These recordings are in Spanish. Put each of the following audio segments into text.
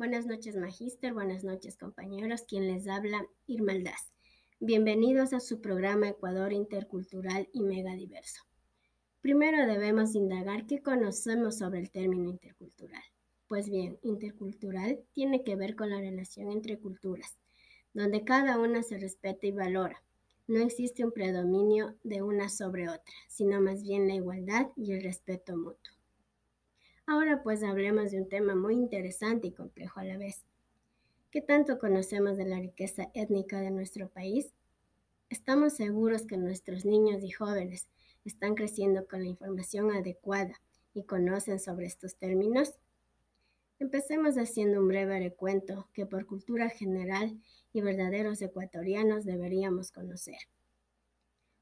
Buenas noches, Magíster. Buenas noches, compañeros. Quien les habla, Irma Bienvenidos a su programa Ecuador Intercultural y Megadiverso. Primero debemos indagar qué conocemos sobre el término intercultural. Pues bien, intercultural tiene que ver con la relación entre culturas, donde cada una se respeta y valora. No existe un predominio de una sobre otra, sino más bien la igualdad y el respeto mutuo. Ahora pues hablemos de un tema muy interesante y complejo a la vez. ¿Qué tanto conocemos de la riqueza étnica de nuestro país? ¿Estamos seguros que nuestros niños y jóvenes están creciendo con la información adecuada y conocen sobre estos términos? Empecemos haciendo un breve recuento que por cultura general y verdaderos ecuatorianos deberíamos conocer.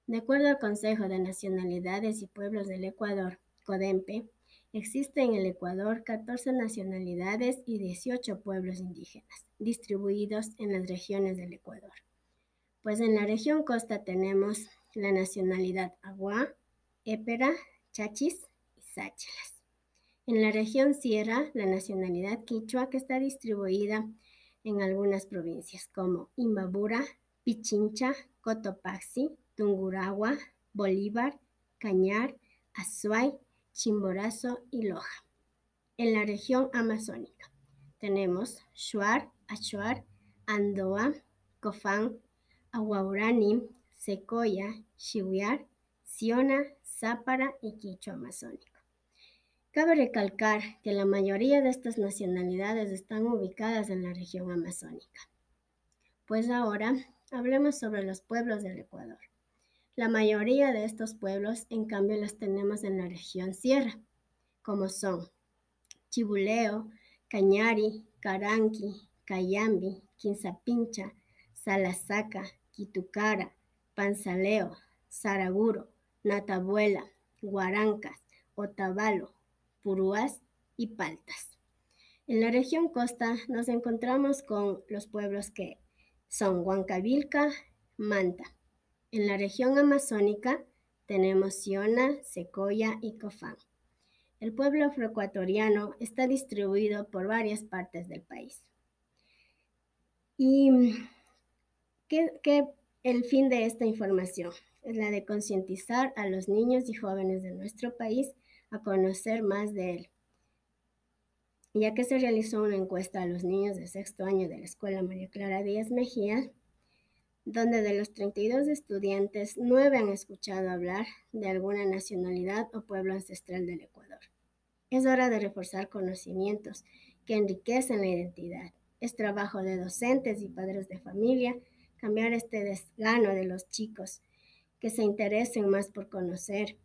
De acuerdo al Consejo de Nacionalidades y Pueblos del Ecuador, CODEMPE, existen en el Ecuador 14 nacionalidades y 18 pueblos indígenas, distribuidos en las regiones del Ecuador. Pues en la región costa tenemos la nacionalidad Agua, Épera, Chachis y Sáchelas. En la región Sierra, la nacionalidad quichua que está distribuida en algunas provincias como Imbabura, Pichincha, Cotopaxi, Tunguragua, Bolívar, Cañar, Azuay, Chimborazo y Loja. En la región amazónica tenemos Shuar, Achuar, Andoa, Cofán, Aguaurani, Secoya, Chihuiar, Siona, Zápara y Quicho amazónico. Cabe recalcar que la mayoría de estas nacionalidades están ubicadas en la región amazónica. Pues ahora hablemos sobre los pueblos del Ecuador. La mayoría de estos pueblos, en cambio, los tenemos en la región sierra, como son Chibuleo, Cañari, Caranqui, Cayambi, Quinzapincha, Salasaca, Quitucara, Panzaleo, Saraguro, Natabuela, Guarancas, Otavalo, Puruas y Paltas. En la región costa nos encontramos con los pueblos que son Huancavilca, Manta. En la región amazónica tenemos Siona, Secoya y Cofán. El pueblo afroecuatoriano está distribuido por varias partes del país. ¿Y qué, qué el fin de esta información? Es la de concientizar a los niños y jóvenes de nuestro país a conocer más de él. Ya que se realizó una encuesta a los niños de sexto año de la Escuela María Clara Díaz Mejía, donde de los 32 estudiantes, 9 han escuchado hablar de alguna nacionalidad o pueblo ancestral del Ecuador. Es hora de reforzar conocimientos que enriquecen la identidad. Es trabajo de docentes y padres de familia cambiar este desgano de los chicos, que se interesen más por conocer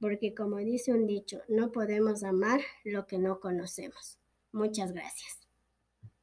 porque como dice un dicho, no podemos amar lo que no conocemos. Muchas gracias.